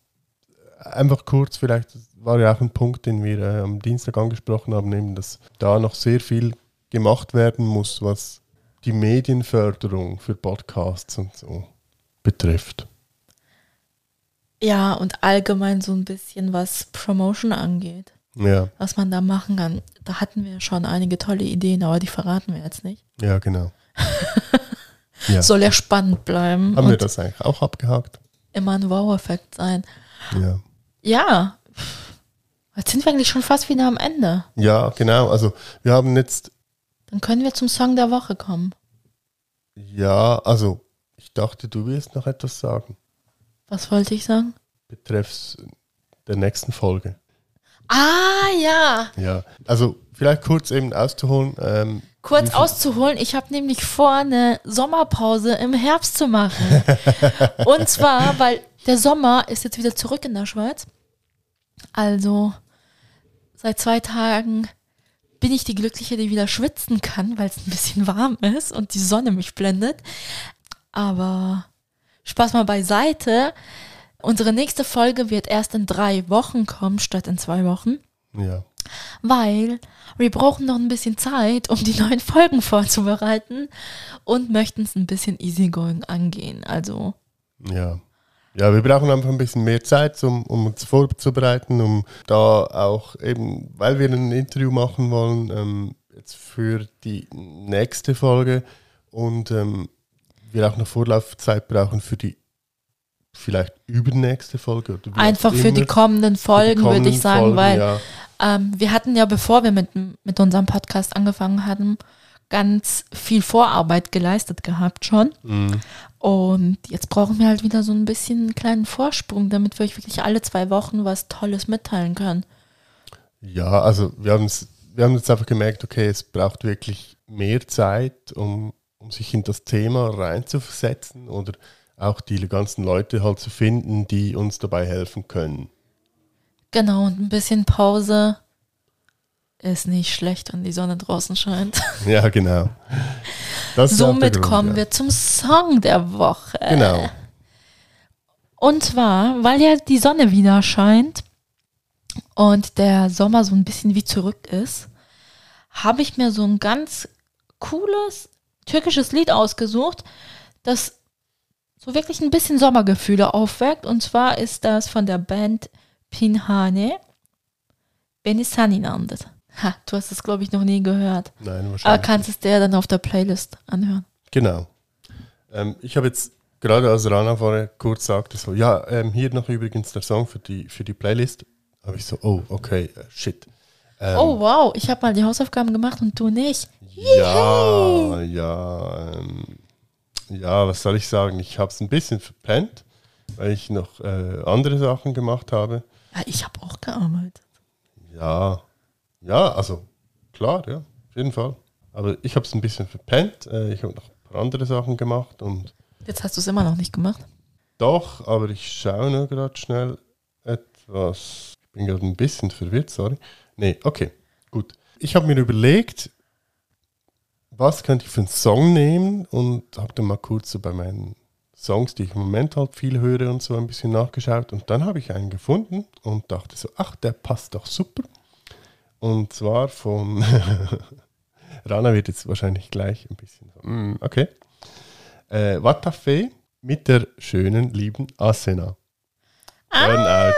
einfach kurz, vielleicht war ja auch ein Punkt, den wir äh, am Dienstag angesprochen haben, eben, dass da noch sehr viel gemacht werden muss, was die Medienförderung für Podcasts und so betrifft. Ja, und allgemein so ein bisschen, was Promotion angeht. Ja. Was man da machen kann. Da hatten wir schon einige tolle Ideen, aber die verraten wir jetzt nicht. Ja, genau. Ja. Soll ja spannend bleiben. Haben wir das eigentlich auch abgehakt? Immer ein Wow-Effekt sein. Ja. Ja. Jetzt sind wir eigentlich schon fast wieder am Ende. Ja, genau. Also wir haben jetzt. Dann können wir zum Song der Woche kommen. Ja, also ich dachte, du willst noch etwas sagen. Was wollte ich sagen? Betreffs der nächsten Folge. Ah, ja. Ja, also vielleicht kurz eben auszuholen. Ähm, Kurz auszuholen, ich habe nämlich vor, eine Sommerpause im Herbst zu machen. Und zwar, weil der Sommer ist jetzt wieder zurück in der Schweiz. Also seit zwei Tagen bin ich die Glückliche, die wieder schwitzen kann, weil es ein bisschen warm ist und die Sonne mich blendet. Aber Spaß mal beiseite. Unsere nächste Folge wird erst in drei Wochen kommen, statt in zwei Wochen. ja, Weil wir brauchen noch ein bisschen Zeit, um die neuen Folgen vorzubereiten und möchten es ein bisschen easygoing angehen. Also, ja. Ja, wir brauchen einfach ein bisschen mehr Zeit, um, um uns vorzubereiten, um da auch eben, weil wir ein Interview machen wollen, ähm, jetzt für die nächste Folge und ähm, wir auch noch Vorlaufzeit brauchen für die vielleicht übernächste Folge. Oder einfach für die kommenden die Folgen, würde ich sagen, Folgen, weil ja. Ähm, wir hatten ja, bevor wir mit, mit unserem Podcast angefangen hatten, ganz viel Vorarbeit geleistet gehabt schon. Mhm. Und jetzt brauchen wir halt wieder so ein bisschen einen kleinen Vorsprung, damit wir euch wirklich alle zwei Wochen was Tolles mitteilen können. Ja, also wir haben wir haben jetzt einfach gemerkt, okay, es braucht wirklich mehr Zeit, um, um sich in das Thema reinzuversetzen oder auch die ganzen Leute halt zu finden, die uns dabei helfen können. Genau, und ein bisschen Pause ist nicht schlecht, wenn die Sonne draußen scheint. Ja, genau. Somit Grund, kommen ja. wir zum Song der Woche. Genau. Und zwar, weil ja die Sonne wieder scheint und der Sommer so ein bisschen wie zurück ist, habe ich mir so ein ganz cooles türkisches Lied ausgesucht, das so wirklich ein bisschen Sommergefühle aufweckt. Und zwar ist das von der Band Pinhane Beni Sen inandır. Ha, du hast es, glaube ich, noch nie gehört. Nein, Aber wahrscheinlich. kannst es dir dann auf der Playlist anhören. Genau. Ähm, ich habe jetzt gerade als Rana vorher kurz sagte, so, ja, ähm, hier noch übrigens der Song für die, für die Playlist. Habe ich so, oh, okay, äh, shit. Ähm, Oh, wow, ich habe mal die Hausaufgaben gemacht und du nicht. Ja, ja, ähm, ja, was soll ich sagen? Ich habe es ein bisschen verpennt, weil ich noch äh, andere Sachen gemacht habe. Ja, ich habe auch gearbeitet. Ja, ja, also klar, ja, auf jeden Fall. Aber ich habe es ein bisschen verpennt. Äh, ich habe noch ein paar andere Sachen gemacht und Jetzt hast du es immer noch nicht gemacht. doch, aber ich schaue nur gerade schnell etwas. Ich bin gerade ein bisschen verwirrt, sorry. Nee, okay, gut. Ich habe mir überlegt, was könnte ich für einen Song nehmen und habe dann mal kurz so bei meinen Songs, die ich im Moment halt viel höre und so ein bisschen nachgeschaut und dann habe ich einen gefunden und dachte so, ach, der passt doch super. Und zwar von Rana wird jetzt wahrscheinlich gleich ein bisschen so, mm, okay. Äh, Watafe mit der schönen, lieben Asena. Burnout.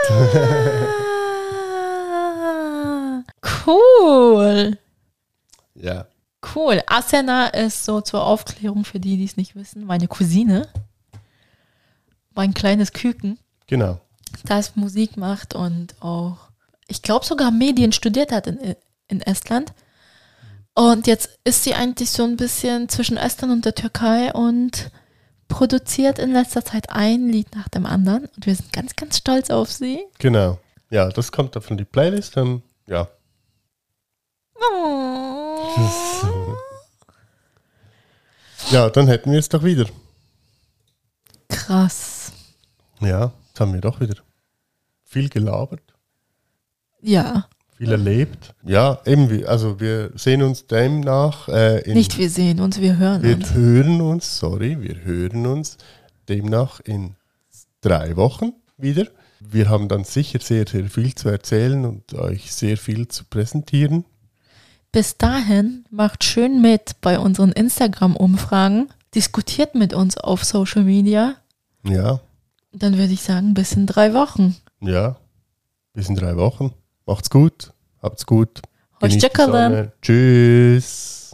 Ah, cool. ja. Cool. Asena ist so zur Aufklärung für die, die es nicht wissen, meine Cousine. Mein kleines Küken, Genau. das Musik macht und auch, ich glaube sogar Medien studiert hat in, in Estland. Und jetzt ist sie eigentlich so ein bisschen zwischen Estland und der Türkei und produziert in letzter Zeit ein Lied nach dem anderen. Und wir sind ganz, ganz stolz auf sie. Genau. Ja, das kommt von die Playlist. Dann, ja. Ja, dann hätten wir es doch wieder. Krass. Ja, jetzt haben wir doch wieder viel gelabert, Ja, viel erlebt. Ja, eben, wie- also wir sehen uns demnach äh, in, nicht wir sehen uns, wir hören wir uns. hören uns, sorry, wir hören uns demnach in drei Wochen wieder. Wir haben dann sicher sehr, sehr viel zu erzählen und euch sehr viel zu präsentieren. Bis dahin macht schön mit bei unseren Instagram-Umfragen, diskutiert mit uns auf Social Media. Ja, Dann würde ich sagen, bis in drei Wochen. ja, bis in drei Wochen. Macht's gut, habt's gut. Genießt die. Sonne. Tschüss.